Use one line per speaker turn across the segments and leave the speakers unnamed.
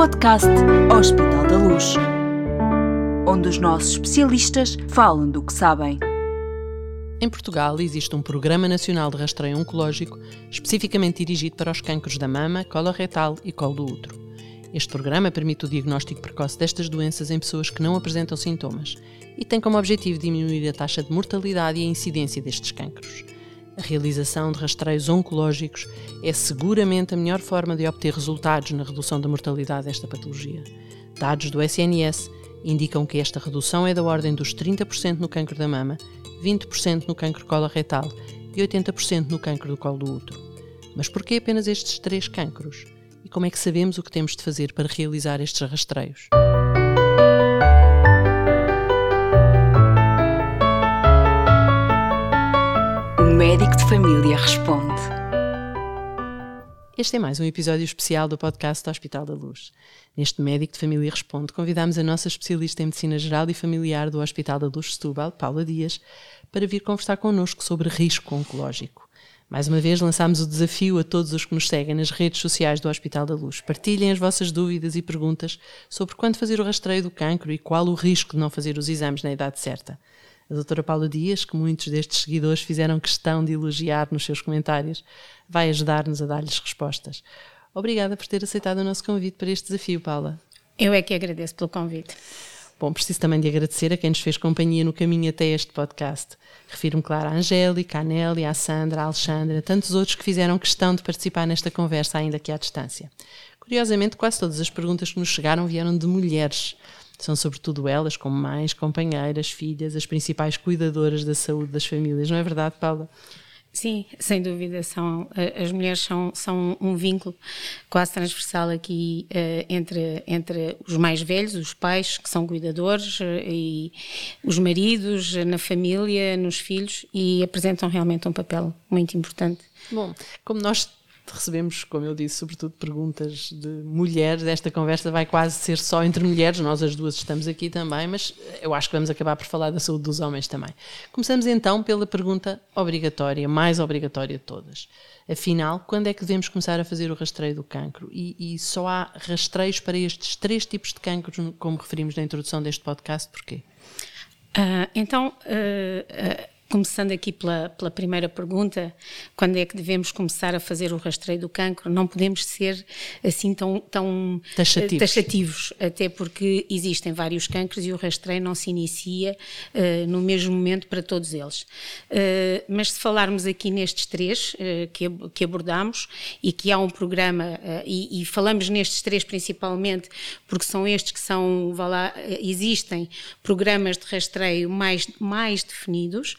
podcast Hospital da Luz, onde os nossos especialistas falam do que sabem.
Em Portugal existe um Programa Nacional de Rastreio Oncológico especificamente dirigido para os cancros da mama, colo retal e colo do útero. Este programa permite o diagnóstico precoce destas doenças em pessoas que não apresentam sintomas e tem como objetivo diminuir a taxa de mortalidade e a incidência destes cancros. A realização de rastreios oncológicos é seguramente a melhor forma de obter resultados na redução da mortalidade desta patologia. Dados do SNS indicam que esta redução é da ordem dos 30% no cancro da mama, 20% no cancro coloretal e 80% no cancro do colo do útero. Mas por que apenas estes três cancros? E como é que sabemos o que temos de fazer para realizar estes rastreios?
Médico de família responde.
Este é mais um episódio especial do podcast do Hospital da Luz. Neste Médico de Família Responde, convidamos a nossa especialista em Medicina Geral e Familiar do Hospital da Luz Setúbal, Paula Dias, para vir conversar connosco sobre risco oncológico. Mais uma vez lançamos o desafio a todos os que nos seguem nas redes sociais do Hospital da Luz. Partilhem as vossas dúvidas e perguntas sobre quando fazer o rastreio do cancro e qual o risco de não fazer os exames na idade certa. A doutora Paula Dias, que muitos destes seguidores fizeram questão de elogiar nos seus comentários, vai ajudar-nos a dar-lhes respostas. Obrigada por ter aceitado o nosso convite para este desafio, Paula.
Eu é que agradeço pelo convite.
Bom, preciso também de agradecer a quem nos fez companhia no caminho até este podcast. Refiro-me, claro, à Angélica, à Nélia, à Sandra, à Alexandra, a tantos outros que fizeram questão de participar nesta conversa, ainda que à distância. Curiosamente, quase todas as perguntas que nos chegaram vieram de mulheres. São sobretudo elas, como mães, companheiras, filhas, as principais cuidadoras da saúde das famílias. Não é verdade, Paula?
Sim, sem dúvida, são, as mulheres são, são um vínculo quase transversal aqui uh, entre, entre os mais velhos, os pais que são cuidadores uh, e os maridos na família, nos filhos e apresentam realmente um papel muito importante.
Bom, como nós recebemos, como eu disse, sobretudo perguntas de mulheres. Esta conversa vai quase ser só entre mulheres, nós as duas estamos aqui também, mas eu acho que vamos acabar por falar da saúde dos homens também. Começamos então pela pergunta obrigatória, mais obrigatória de todas. Afinal, quando é que devemos começar a fazer o rastreio do cancro? E, e só há rastreios para estes três tipos de cancros, como referimos na introdução deste podcast, porquê?
Uh, então, uh, uh Começando aqui pela, pela, primeira pergunta, quando é que devemos começar a fazer o rastreio do cancro? Não podemos ser assim tão, tão
taxativos.
taxativos. até porque existem vários cancros e o rastreio não se inicia uh, no mesmo momento para todos eles. Uh, mas se falarmos aqui nestes três uh, que, que abordamos e que há um programa, e, e, falamos nestes três principalmente porque são estes que são, vá lá, existem programas de rastreio mais, mais definidos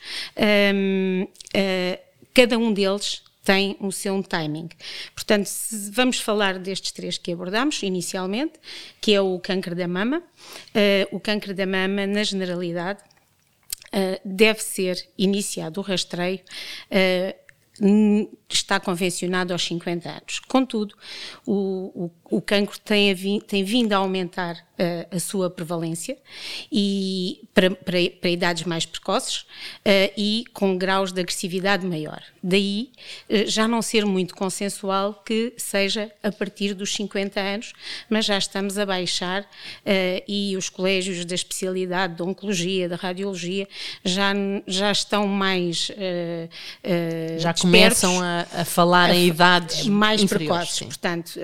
um, uh, ah, cada um deles tem o seu timing. Portanto, vamos falar destes três que abordamos inicialmente, que é o câncer da mama. Uh, o câncer da mama, na generalidade, uh, deve ser iniciado o rastreio está convencionado aos 50 anos. Contudo, o, o, o cancro tem, tem, vindo a aumentar a sua prevalência e para, para, para idades mais precoces uh, e com graus de agressividade maior. Daí uh, já não ser muito consensual que seja a partir dos 50 anos, mas já estamos a baixar e os colégios da especialidade de oncologia, da radiologia, já, já estão mais.
já começam a a, falar a, em idades
mais
precoces.
Sim. Portanto,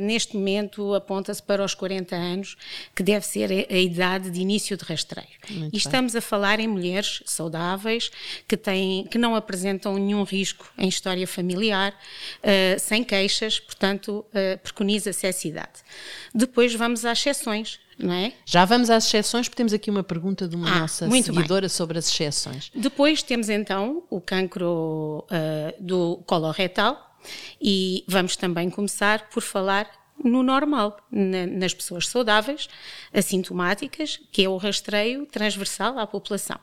neste momento aponta-se para os 40 anos, que deve ser a, a idade de início de rastreio. Muito e estamos a falar em mulheres saudáveis que, têm, que não apresentam nenhum risco em história familiar, uh, sem queixas, portanto, uh, preconiza-se essa idade. Depois vamos às exceções. É?
Já vamos às exceções, porque temos aqui uma pergunta de uma ah, nossa seguidora bem. sobre as exceções.
Depois temos então o cancro uh, do colo retal e vamos também começar por falar no normal, na, nas pessoas saudáveis, assintomáticas, que é o rastreio transversal à população.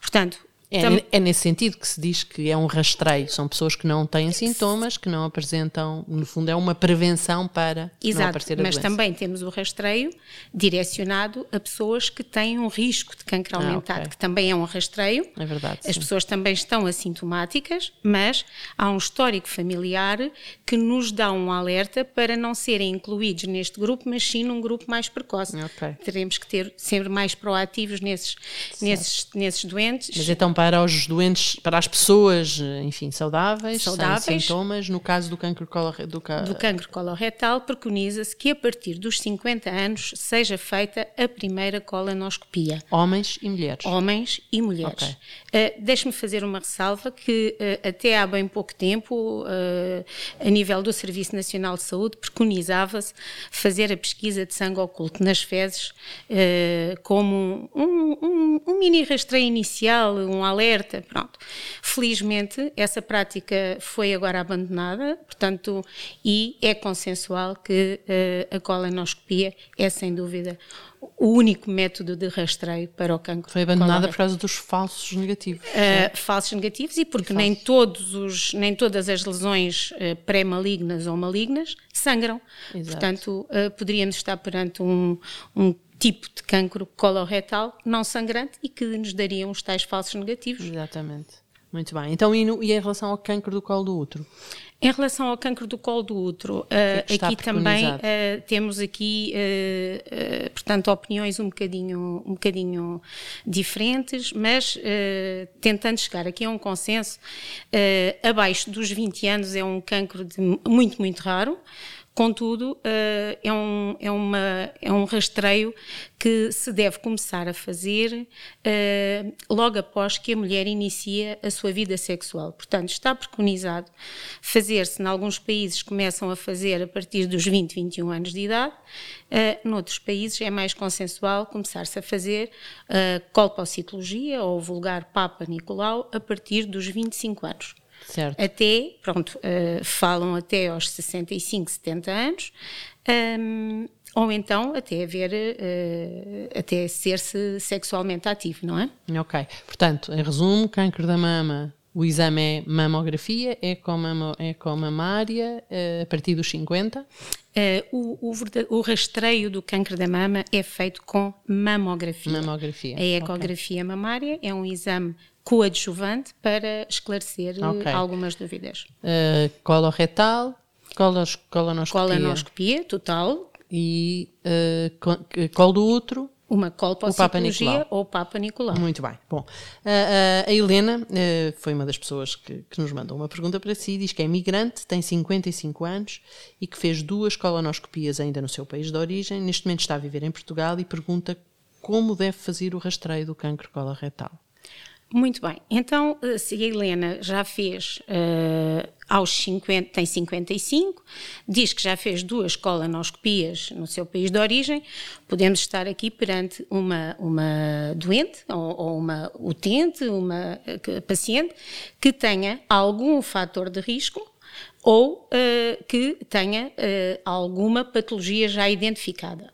Portanto,
É, Tam... é, nesse sentido que se diz que é um rastreio. São pessoas que não têm sintomas, que não apresentam, no fundo, é uma prevenção para
Exato,
não aparecer a
mas
doença.
também temos o rastreio direcionado a pessoas que têm um risco de cancro aumentado, ah, okay. que também é um rastreio.
É verdade.
As
sim.
pessoas também estão assintomáticas, mas há um histórico familiar que nos dá um alerta para não serem incluídos neste grupo, mas sim num grupo mais precoce.
Okay.
Teremos que ter sempre mais proativos nesses, nesses, nesses doentes.
Mas então para os doentes, para as pessoas, enfim, saudáveis,
saudáveis
sem sintomas, no caso do cancro, colore,
do, ca... do cancro coloretal, preconiza-se que a partir dos 50 anos seja feita a primeira colonoscopia.
Homens e mulheres.
Homens e mulheres. Okay. Uh, Deixe-me fazer uma ressalva que uh, até há bem pouco tempo, uh, a nível do Serviço Nacional de Saúde, preconizava-se fazer a pesquisa de sangue oculto nas fezes como um, um, um mini rastreio inicial, um alerta, pronto. Felizmente, essa prática foi agora abandonada, portanto, e é consensual que uh, a colonoscopia é, sem dúvida, o único método de rastreio para o cancro.
Foi abandonada por causa dos falsos negativos.
Uh, falsos negativos e porque e nem, todos os, nem todas as lesões uh, pré-malignas ou malignas sangram. Exato. Portanto, uh, poderíamos estar perante um, um tipo de cancro coloretal não sangrante e que nos dariam os tais falsos negativos.
Exatamente. Muito bem. Então, e, no, e em relação ao cancro do colo do útero?
Em relação ao cancro do colo do útero, uh, é aqui também uh, temos aqui, uh, portanto, opiniões um bocadinho, um bocadinho diferentes, mas tentando chegar aqui a um consenso, abaixo dos 20 anos é um cancro de, muito, muito raro. Contudo, eh, é um, é, uma, é um rastreio que se deve começar a fazer eh, logo após que a mulher inicia a sua vida sexual. Portanto, está preconizado fazer-se, em alguns países começam a fazer a partir dos 20, 21 anos de idade, uh, noutros países é mais consensual começar-se a fazer a colpocitologia ou vulgar Papa Nicolau a partir dos 25 anos.
Certo.
Até, pronto, uh, falam até aos 65, 70 anos, um, ou então até haver, uh, até ser-se sexualmente ativo, não é?
Ok. Portanto, em resumo, câncer da mama, o exame é mamografia, ecomamária, uh, a partir dos 50? Uh,
o, o, o, rastreio do câncer da mama é feito com mamografia.
Mamografia.
A ecografia okay. mamária é um exame coadjuvante para esclarecer eh, okay. algumas dúvidas.
Uh, coloretal, colos, colonoscopia.
Colonoscopia total.
E uh, colo do útero.
Uma colpocitologia ou Papa Nicolau.
Muito bem. Bom, a Helena foi uma das pessoas que, que, nos mandou uma pergunta para si. Diz que é migrante, tem 55 anos e que fez duas colonoscopias ainda no seu país de origem. Neste momento está a viver em Portugal e pergunta como deve fazer o rastreio do cancro coloretal.
Muito bem. Então, eh, se a Helena já fez uh, aos 50, tem 55, diz que já fez duas colonoscopias no seu país de origem, podemos estar aqui perante uma, uma doente ou, ou uma utente, uma uh, paciente que tenha algum fator de risco ou uh, que tenha alguma patologia já identificada.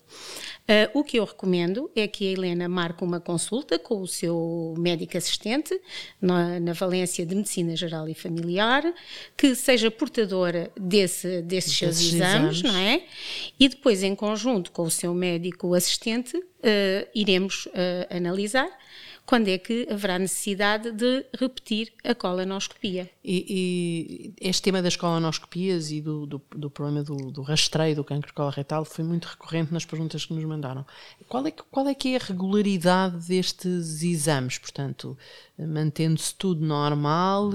Uh, o que eu recomendo é que a Helena marque uma consulta com o seu médico assistente na, na Valência de Medicina Geral e Familiar, que seja portadora desse, desses seus exames, exames, não é? E depois, em conjunto com o seu médico assistente, uh, iremos uh, analisar quando é que haverá necessidade de repetir a colonoscopia.
E, e este tema das colonoscopias e do, do, do problema do, do, rastreio do cancro coloretal foi muito recorrente nas perguntas que nos mandaram. Qual é que, qual é, que é a regularidade destes exames? Portanto, mantendo-se tudo normal,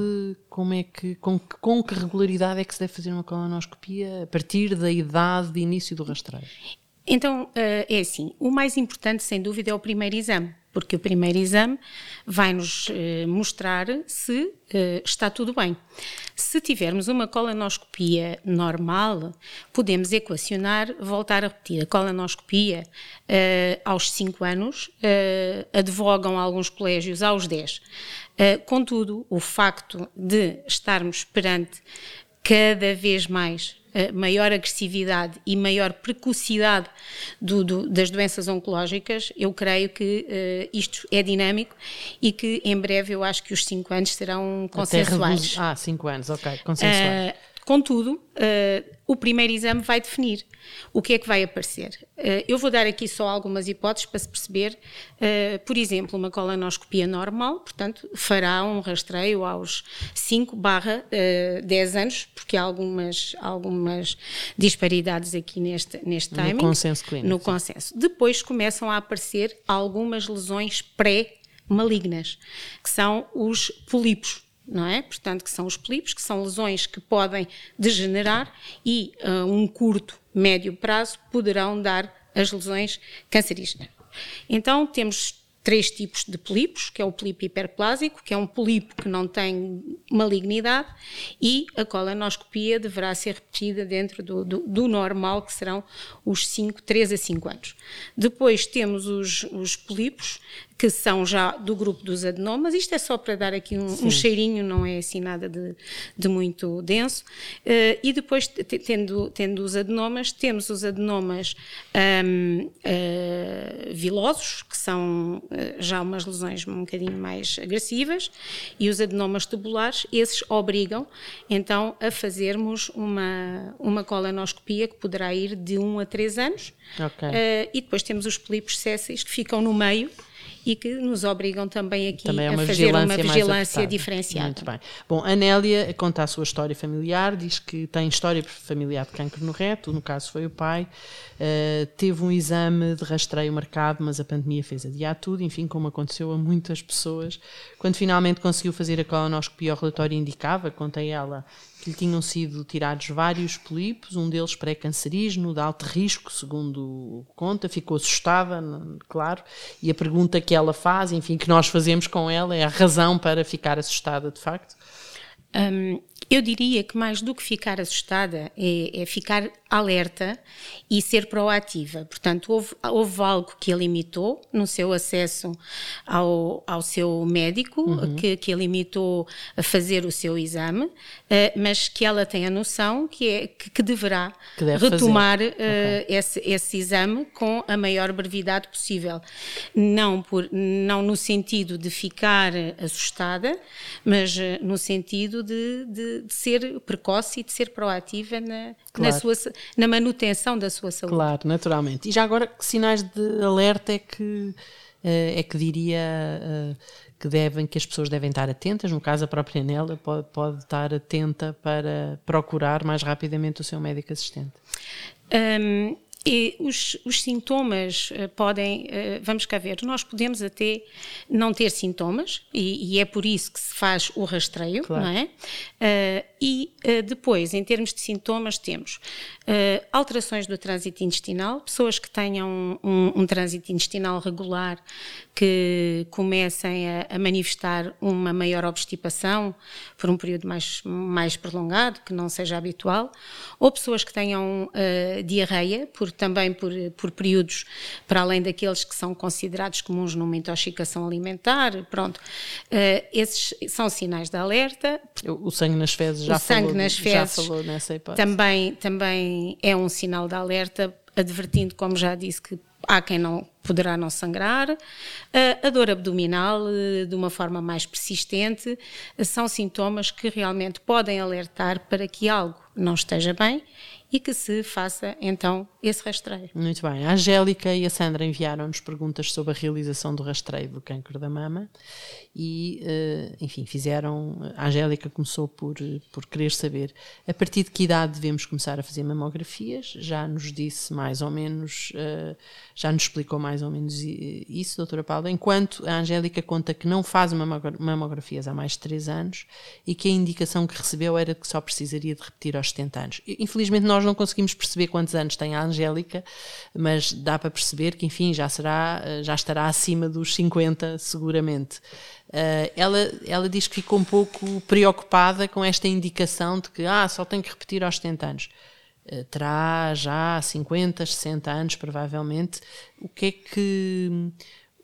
como é que, com, com que regularidade é que se deve fazer uma colonoscopia a partir da idade de início do rastreio?
Então, eh, é assim, o mais importante, sem dúvida, é o primeiro exame porque o primeiro exame vai nos eh, mostrar se eh, está tudo bem. Se tivermos uma colonoscopia normal, podemos equacionar, voltar a repetir. A colonoscopia eh, aos 5 anos advogam alguns colégios aos 10. contudo, o facto de estarmos perante cada vez mais maior agressividade e maior precocidade do, do, das doenças oncológicas, eu creio que uh, isto é dinâmico e que em breve eu acho que os 5 anos serão consensuais.
Ah, 5 anos, ok, consensuais.
Contudo, uh, o primeiro exame vai definir o que é que vai aparecer. Uh, eu vou dar aqui só algumas hipóteses para se perceber. Uh, por exemplo, uma colonoscopia normal, portanto, fará um rastreio aos 5 barra 10 anos, porque há algumas, algumas disparidades aqui neste, neste timing.
No consenso clínico.
No consenso. Depois começam a aparecer algumas lesões pré-malignas, que são os polipos não é? Portanto, que são os polipos, que são lesões que podem degenerar e uh, um curto, médio prazo poderão dar as lesões cancerígenas. Então, temos três tipos de polipos, que é o polipo hiperplásico, que é um polipo que não tem malignidade, e a colonoscopia deverá ser repetida dentro do, do, do normal, que serão os 5, 3 a 5 anos. Depois temos os, os polipos, que são já do grupo dos adenomas. Isto é só para dar aqui um, um cheirinho, não é assim nada de, de muito denso. Uh, e depois, tendo, tendo os adenomas, temos os adenomas um, uh, eh, vilosos, que são uh, já umas lesões um bocadinho mais agressivas, e os adenomas tubulares, esses obrigam então a fazermos uma, uma colonoscopia que poderá ir de 1 a 3 anos. Okay. e depois temos os polipos sésseis que ficam no meio e que nos obrigam também aqui também é a fazer uma vigilância diferenciada.
Muito bem. Bom, a Nélia conta a sua história familiar, diz que tem história familiar de cancro no reto, no caso foi o pai, uh, teve um exame de rastreio marcado, mas a pandemia fez adiar tudo, enfim, como aconteceu a muitas pessoas. Quando finalmente conseguiu fazer a colonoscopia, o relatório indicava, contei ela, que lhe tinham sido tirados vários polipos, um deles pré-cancerígeno, de alto risco, segundo conta, ficou assustada, claro, e a pergunta que ela faz, enfim, que nós fazemos com ela é a razão para ficar assustada, de facto?
Um, eu diria que mais do que ficar assustada é, é, ficar alerta e ser proativa. Portanto, houve, houve algo que a limitou no seu acesso ao, ao seu médico, uhum. que, que a limitou a fazer o seu exame, uh, mas que ela tem a noção que, é, que, que deverá que retomar uh, okay. esse, esse exame com a maior brevidade possível. Não, por, não no sentido de ficar assustada, mas uh, no sentido de, de de, ser precoce e de ser proativa na, claro. na, sua, na manutenção da sua saúde.
Claro, naturalmente. E já agora, que sinais de alerta é que, eh, é que diria eh, que devem, que as pessoas devem estar atentas? No caso, a própria Nela pode, pode estar atenta para procurar mais rapidamente o seu médico assistente.
Um, e os, os, sintomas uh, podem, uh, vamos cá ver, nós podemos até não ter sintomas, e, e é por isso que se faz o rastreio, claro. não é? Uh, e depois, em termos de sintomas, temos alterações do trânsito intestinal, pessoas que tenham um, um trânsito intestinal regular, que comecem a, a, manifestar uma maior obstipação por um período mais, mais prolongado, que não seja habitual, ou pessoas que tenham diarreia, por também por, por períodos para além daqueles que são considerados comuns numa intoxicação alimentar. Pronto, uh, esses são sinais de alerta.
O, sangue nas fezes já,
o sangue
falou,
nas fezes. Também, também é um sinal de alerta, advertindo, como já disse, que há quem não poderá não sangrar, a dor abdominal eh, de uma forma mais persistente, são sintomas que realmente podem alertar para que algo não esteja bem e que se faça então esse rastreio.
Muito bem. A Angélica e a Sandra enviaram-nos perguntas sobre a realização do rastreio do câncer da mama e, eh, enfim, fizeram. A Angélica começou por, por querer saber a partir de que idade devemos começar a fazer mamografias. Já nos disse mais ou menos, eh, já nos explicou mais ou menos isso, doutora Paula. Enquanto a Angélica conta que não faz mamografias há mais de 3 anos e que a indicação que recebeu era que só precisaria de repetir aos 70 anos. Infelizmente, nós não conseguimos perceber quantos anos tem a Angélica, mas dá para perceber que, enfim, já, será, eh, já estará acima dos 50, seguramente. Uh, ela, ela diz que ficou um pouco preocupada com esta indicação de que ah, só tem que repetir aos 70 anos. Uh, terá já 50, 60 anos, provavelmente. O que é que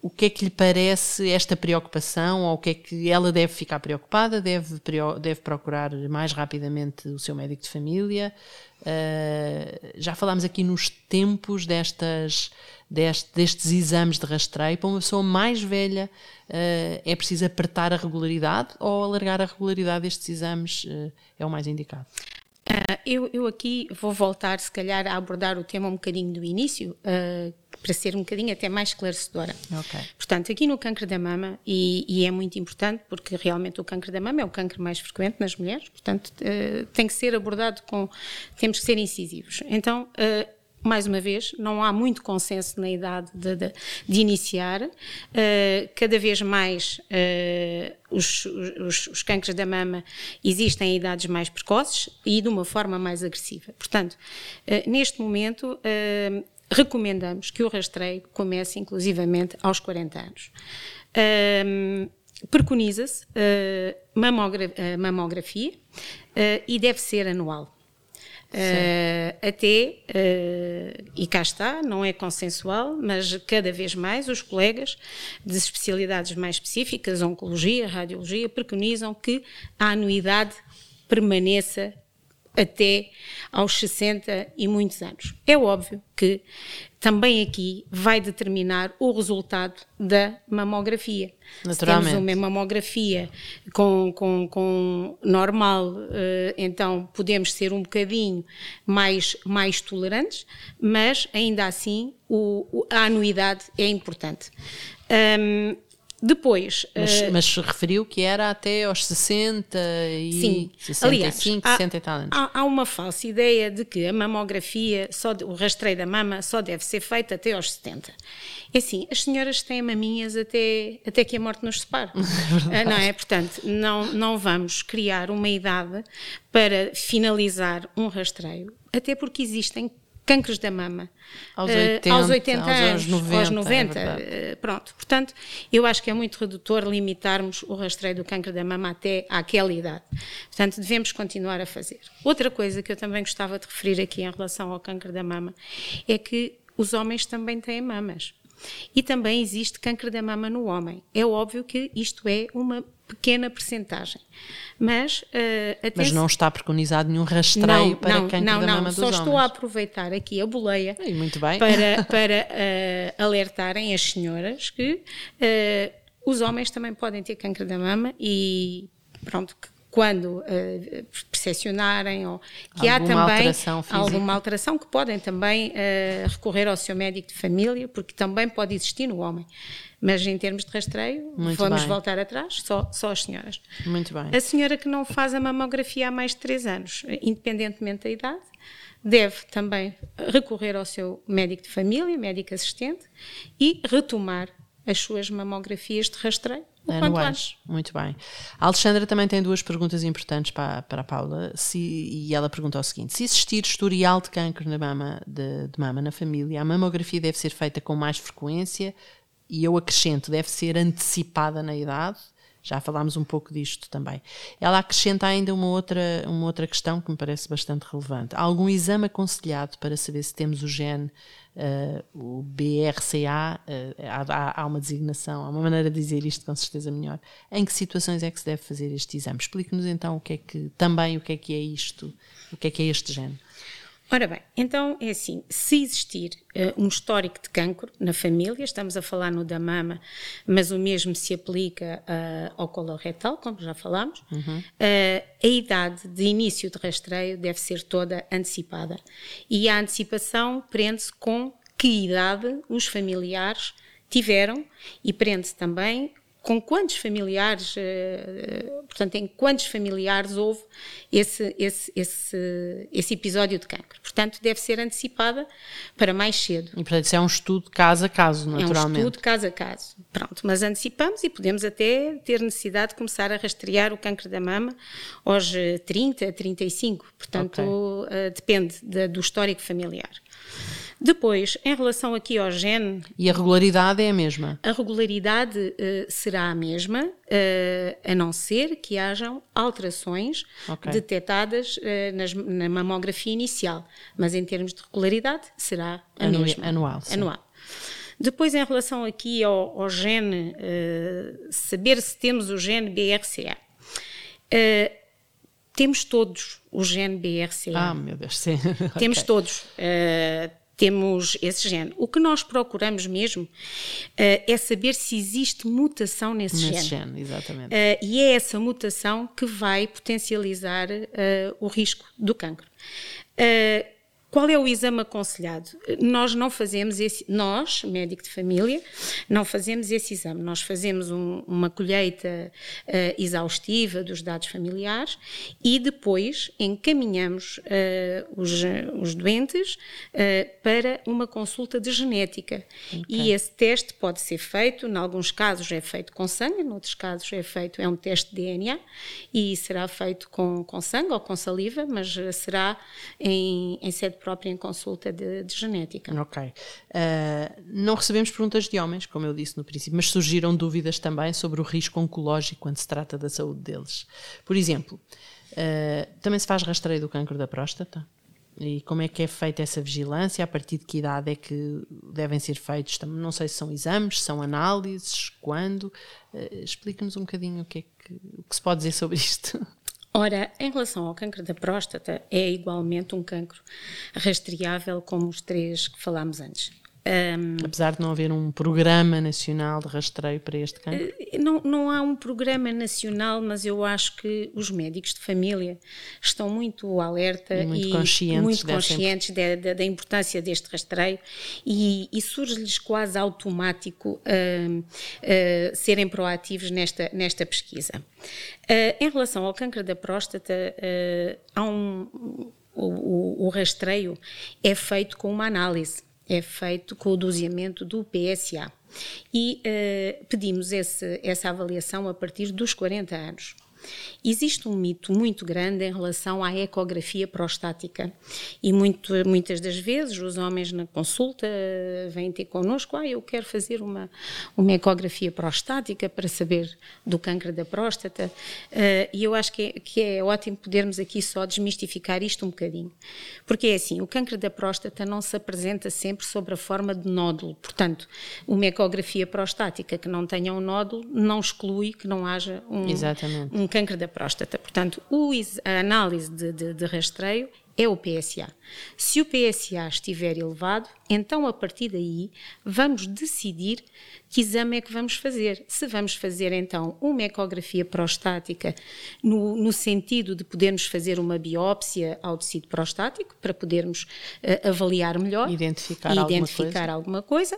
o que é que lhe parece esta preocupação ou o que é que ela deve ficar preocupada? Deve, deve procurar mais rapidamente o seu médico de família? Uh, já falámos aqui nos tempos destas, deste, destes exames de rastreio. Para uma pessoa mais velha, uh, é preciso apertar a regularidade ou alargar a regularidade destes exames uh, é o mais indicado?
Uh, eu, eu, aqui vou voltar, se calhar, a abordar o tema um bocadinho do início, uh, para ser um bocadinho até mais esclarecedora.
Okay.
Portanto, aqui no câncer da mama, e, e, é muito importante, porque realmente o câncer da mama é o câncer mais frequente nas mulheres, portanto, uh, tem que ser abordado com. temos que ser incisivos. Então, mais uma vez, não há muito consenso na idade de, de, de iniciar. Uh, cada vez mais uh, os, os, os cânceres da mama existem em idades mais precoces e de uma forma mais agressiva. Portanto, uh, neste momento, recomendamos que o rastreio comece inclusivamente aos 40 anos. Preconiza-se mamogra mamografia e deve ser anual. Uh, até, uh, e cá está, não é consensual, mas cada vez mais os colegas de especialidades mais específicas, oncologia, radiologia, preconizam que a anuidade permaneça até aos 60 e muitos anos. É óbvio que também aqui vai determinar o resultado da mamografia.
Naturalmente.
Se temos uma mamografia com, com, com normal, eh, então podemos ser um bocadinho mais, mais tolerantes, mas ainda assim o, a anuidade é importante. Um, depois.
Mas, uh, mas, referiu que era até aos 60 e sim. 65, Aliás, 60 há, e tal anos.
Há, há, uma falsa ideia de que a mamografia, só de, o rastreio da mama, só deve ser feito até aos 70. É assim, as senhoras têm maminhas até, até que a morte nos separe. É não é? Portanto, não, não vamos criar uma idade para finalizar um rastreio, até porque existem cânceres da mama
aos 80, uh,
aos 80
aos
anos,
90,
aos 90 é uh, pronto. Portanto, eu acho que é muito redutor limitarmos o rastreio do câncer da mama até àquela idade. Portanto, devemos continuar a fazer. Outra coisa que eu também gostava de referir aqui em relação ao câncer da mama é que os homens também têm mamas. E também existe câncer da mama no homem. É óbvio que isto é uma pequena percentagem. Mas, uh,
Mas não está preconizado nenhum rastreio não, para
não,
câncer
não,
da
não,
mama dos
só
homens.
estou a aproveitar aqui a boleia para, para uh, alertarem as senhoras que uh, os homens também podem ter câncer da mama e pronto, quando ou que
alguma
há também
alteração
alguma alteração que podem também uh, recorrer ao seu médico de família, porque também pode existir no homem. Mas em termos de rastreio,
Muito
vamos
bem.
voltar atrás, só, só as senhoras.
Muito bem.
A senhora que não faz a mamografia há mais de 3 anos, independentemente da idade, deve também recorrer ao seu médico de família, médico assistente, e retomar as suas mamografias de rastreio
anuais. Muito bem. A Alexandra também tem duas perguntas importantes para, para a Paula. Se, e ela pergunta o seguinte: se existir historial de câncer na mama, de, de mama na família, a mamografia deve ser feita com mais frequência e eu acrescento, deve ser antecipada na idade. Já falámos um pouco disto também. Ela acrescenta ainda uma outra, uma outra questão que me parece bastante relevante. Há algum exame aconselhado para saber se temos o gene uh, o BRCA, uh, há, há, uma designação, há uma maneira de dizer isto com certeza melhor. Em que situações é que se deve fazer este exame? Explique-nos então o que é que, também o que é que é isto, o que é que é este género.
Ora bem, então é assim: se existir uh, um histórico de cancro na família, estamos a falar no da mama, mas o mesmo se aplica uh, ao coloretal, como já falámos, uhum. uh, a idade de início de rastreio deve ser toda antecipada. E a antecipação prende-se com que idade os familiares tiveram e prende-se também com quantos familiares, eh, portanto, em quantos familiares houve esse, esse, esse, esse episódio de cancro. Portanto, deve ser antecipada para mais cedo.
E, portanto, isso é um estudo caso a caso, naturalmente.
É um estudo caso a caso. Pronto, mas antecipamos e podemos até ter necessidade de começar a rastrear o cancro da mama aos 30, 35. Portanto, okay. Eh, depende de, do histórico familiar. Depois, em relação aqui ao gene.
E a regularidade é a mesma?
A regularidade uh, será a mesma, uh, a não ser que hajam alterações okay. detectadas uh, nas, na mamografia inicial. Mas em termos de regularidade, será a
Anu
mesma.
Anual. Sim.
Anual. Depois, em relação aqui ao, ao gene, saber se temos o gene BRCA. Temos todos o gene BRCA.
Ah, meu Deus, sim.
Temos okay. todos. Uh, temos esse gene. O que nós procuramos mesmo uh, é saber se existe mutação nesse,
nesse
gene.
gene exatamente.
Uh, e é essa mutação que vai potencializar o risco do cancro. Qual é o exame aconselhado? Nós não fazemos esse, nós, médico de família, não fazemos esse exame. Nós fazemos um, uma colheita uh, exaustiva dos dados familiares e depois encaminhamos uh, os, os, doentes uh, para uma consulta de genética. Okay. E esse teste pode ser feito, em alguns casos é feito com sangue, em outros casos é feito, é um teste de DNA e será feito com, com sangue ou com saliva, mas será em, em sede própria consulta de, de genética.
Ok. Uh, não recebemos perguntas de homens, como eu disse no princípio, mas surgiram dúvidas também sobre o risco oncológico quando se trata da saúde deles. Por exemplo, uh, também se faz rastreio do cancro da próstata? E como é que é feita essa vigilância? A partir de que idade é que devem ser feitos? Não sei se são exames, são análises, quando. Uh, Explica-nos um bocadinho o que, é que, o que se pode dizer sobre isto.
Ora, em relação ao cancro da próstata, é igualmente um cancro rastreável como os três que falámos antes.
Um, Apesar de não haver um programa nacional de rastreio para este cancro?
Eh, não, não há um programa nacional, mas eu acho que os médicos de família estão muito alerta
e muito e conscientes,
muito conscientes da, da, da, importância deste rastreio e, e surge-lhes quase automático uh, uh, serem proativos nesta, nesta pesquisa. Uh, em relação ao cancro da próstata, há um, o, o, o rastreio é feito com uma análise é feito com o doseamento do PSA. E uh, pedimos esse, essa avaliação a partir dos 40 anos. Existe um mito muito grande em relação à ecografia prostática. E muito, muitas das vezes os homens na consulta vêm ter connosco, ah, eu quero fazer uma, uma ecografia prostática para saber do câncer da próstata. Uh, e eu acho que é, que é ótimo podermos aqui só desmistificar isto um bocadinho, porque é assim, o câncer da próstata não se apresenta sempre sob a forma de nódulo, portanto, uma ecografia prostática que não tenha um nódulo não exclui que não haja um, um câncer da próstata. Portanto, o, a análise de, de, de rastreio é o PSA. Se o PSA estiver elevado, então a partir daí vamos decidir que exame é que vamos fazer. Se vamos fazer então uma ecografia prostática no, no sentido de podermos fazer uma biópsia ao tecido prostático para podermos uh, avaliar melhor,
identificar,
identificar
alguma,
coisa. alguma coisa,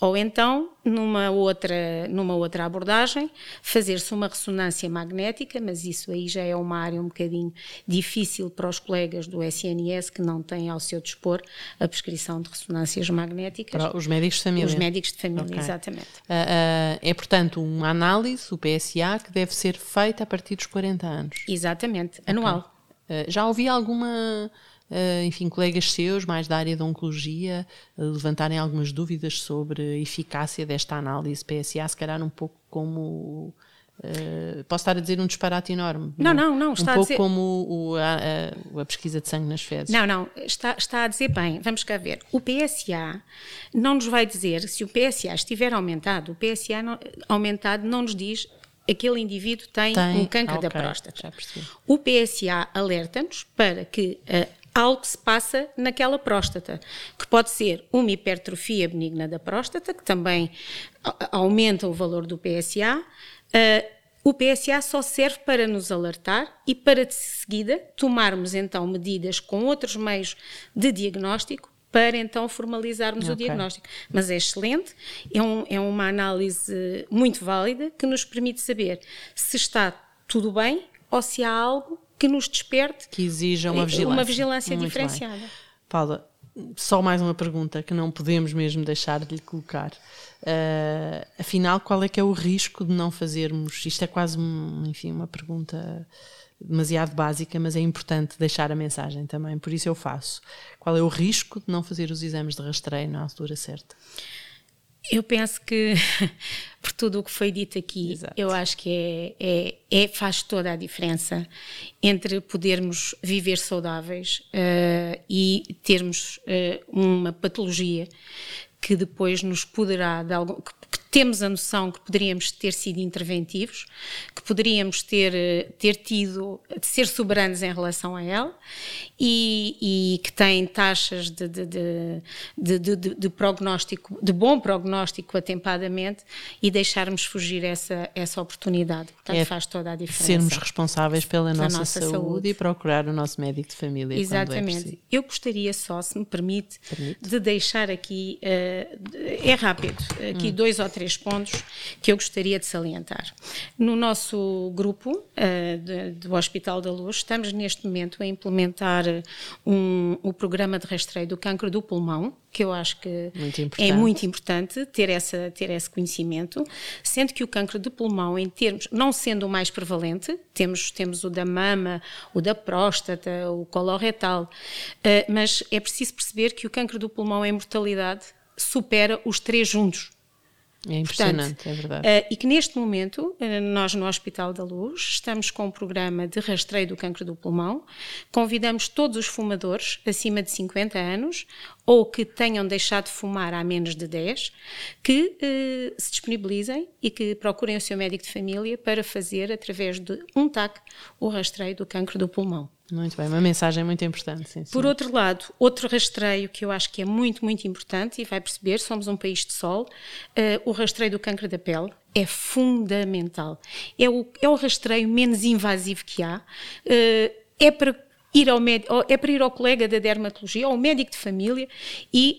ou então numa outra, numa outra abordagem fazer-se uma ressonância magnética, mas isso aí já é uma área um bocadinho difícil para os colegas do SNS que não têm ao seu dispor a prescrição de ressonâncias magnéticas.
Para os médicos de família.
Os médicos de família, okay. exatamente.
Uh, uh, é, portanto, uma análise, o PSA, que deve ser feita a partir dos 40 anos.
Exatamente, anual.
Okay. Uh, já ouvi alguma, enfim, colegas seus, mais da área da oncologia, levantarem algumas dúvidas sobre a eficácia desta análise PSA, se calhar um pouco como Uh, posso estar a dizer um disparate enorme.
Não, não, não.
Está um pouco dizer... como o, a, a, a, pesquisa de sangue nas fezes.
Não, não. Está, está a dizer bem. Vamos cá ver. O PSA não nos vai dizer, se o PSA estiver aumentado, o PSA não, aumentado não nos diz aquele indivíduo tem, tem. um câncer okay. da próstata. O PSA alerta-nos para que uh, algo se passa naquela próstata, que pode ser uma hipertrofia benigna da próstata, que também aumenta o valor do PSA, Uh, o PSA só serve para nos alertar e para de seguida tomarmos então medidas com outros meios de diagnóstico para então formalizarmos okay. o diagnóstico. Mas é excelente, é, um, é uma análise muito válida que nos permite saber se está tudo bem ou se há algo que nos desperte
que exija uma vigilância,
uma vigilância diferenciada. Bem.
Paula, só mais uma pergunta que não podemos mesmo deixar de lhe colocar. Uh, afinal, qual é que é o risco de não fazermos? Isto é quase, enfim, uma pergunta demasiado básica, mas é importante deixar a mensagem também, por isso eu faço. Qual é o risco de não fazer os exames de rastreio na altura certa?
Eu penso que, por tudo o que foi dito aqui, Exato. eu acho que é, é, é, faz toda a diferença entre podermos viver saudáveis uh, e termos uh, uma patologia que depois nos poderá, de algum, que temos a noção que poderíamos ter sido interventivos, que poderíamos ter, eh, ter tido, de ser soberanos em relação a ela e, e que tem taxas de, de, de, de, prognóstico, de bom prognóstico atempadamente e deixarmos fugir essa, essa oportunidade. Portanto, é faz toda a diferença.
Sermos responsáveis pela nossa, nossa saúde, saúde, e procurar o nosso médico de família. É
Exatamente. É Eu gostaria só, se me permite, permite. de deixar aqui, uh, é rápido, aqui hum. dois ou três três pontos que eu gostaria de salientar. No nosso grupo uh, de, do Hospital da Luz, estamos neste momento a implementar um, o programa de rastreio do cancro do pulmão, que eu acho que muito é muito importante ter, essa, ter esse conhecimento, sendo que o cancro de pulmão, em termos, não sendo o mais prevalente, temos, temos o da mama, o da próstata, o coloretal, uh, mas é preciso perceber que o cancro do pulmão, em mortalidade, supera os três juntos.
É impressionante, Portanto, é verdade.
Uh, e que neste momento, uh, nós no Hospital da Luz, estamos com um programa de rastreio do cancro do pulmão. Convidamos todos os fumadores acima de 50 anos ou que tenham deixado de fumar há menos de 10, que uh, se disponibilizem e que procurem o seu médico de família para fazer, através de um TAC, o rastreio do cancro do pulmão.
Muito bem, uma mensagem muito importante. Sim, sim.
Por outro lado, outro rastreio que eu acho que é muito, muito importante, e vai perceber, somos um país de sol, uh, o rastreio do câncer da pele é fundamental. É o, é o rastreio menos invasivo que há. Uh, é para ir ao médico, é para ir ao colega da dermatologia, ao médico de família e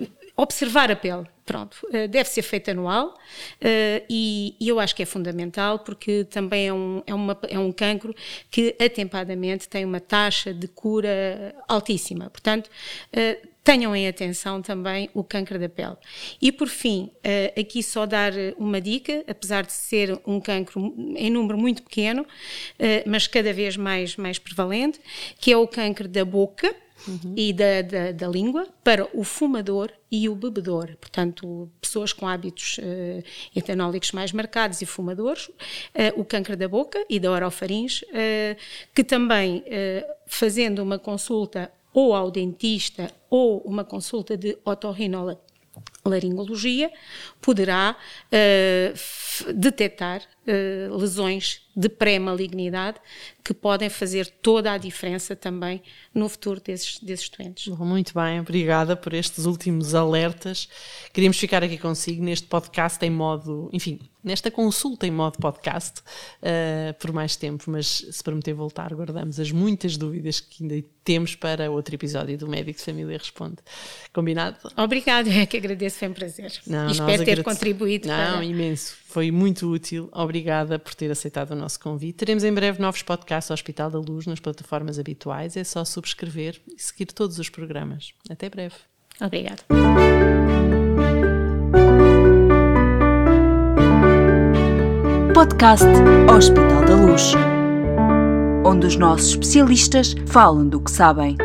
uh, observar a pele Pronto, eh, deve ser feito anual uh, e, eu acho que é fundamental porque também é um, é, uma, é um cancro que atempadamente tem uma taxa de cura altíssima. Portanto, uh, tenham em atenção também o câncer da pele. E por fim, aqui só dar uma dica, apesar de ser um cancro em número muito pequeno, mas cada vez mais, mais prevalente, que é o câncer da boca uhum. e da, da, da, língua para o fumador e o bebedor. Portanto, pessoas com hábitos uh, etanólicos mais marcados e fumadores, uh, o câncer da boca e da orofaringe, uh, que também, fazendo uma consulta ou ao dentista ou uma consulta de otorrinolaringologia, poderá uh, detectar uh, lesões de pré-malignidade que podem fazer toda a diferença também no futuro desses, desses doentes.
Muito bem, obrigada por estes últimos alertas. Queríamos ficar aqui consigo neste podcast em modo, enfim, nesta consulta em modo podcast uh, por mais tempo, mas se prometer voltar, guardamos as muitas dúvidas que ainda temos para outro episódio do Médico de Família Responde. Combinado?
Obrigada, é que agradeço, foi um prazer. Não, e espero ter contribuído.
Não, para... imenso. Foi muito útil. Obrigada por ter aceitado o nosso convite. Teremos em breve novos podcasts ao Hospital da Luz nas plataformas habituais. É só subscrever e seguir todos os programas. Até breve.
Obrigada.
Podcast Hospital da Luz, onde os nossos especialistas falam do que sabem.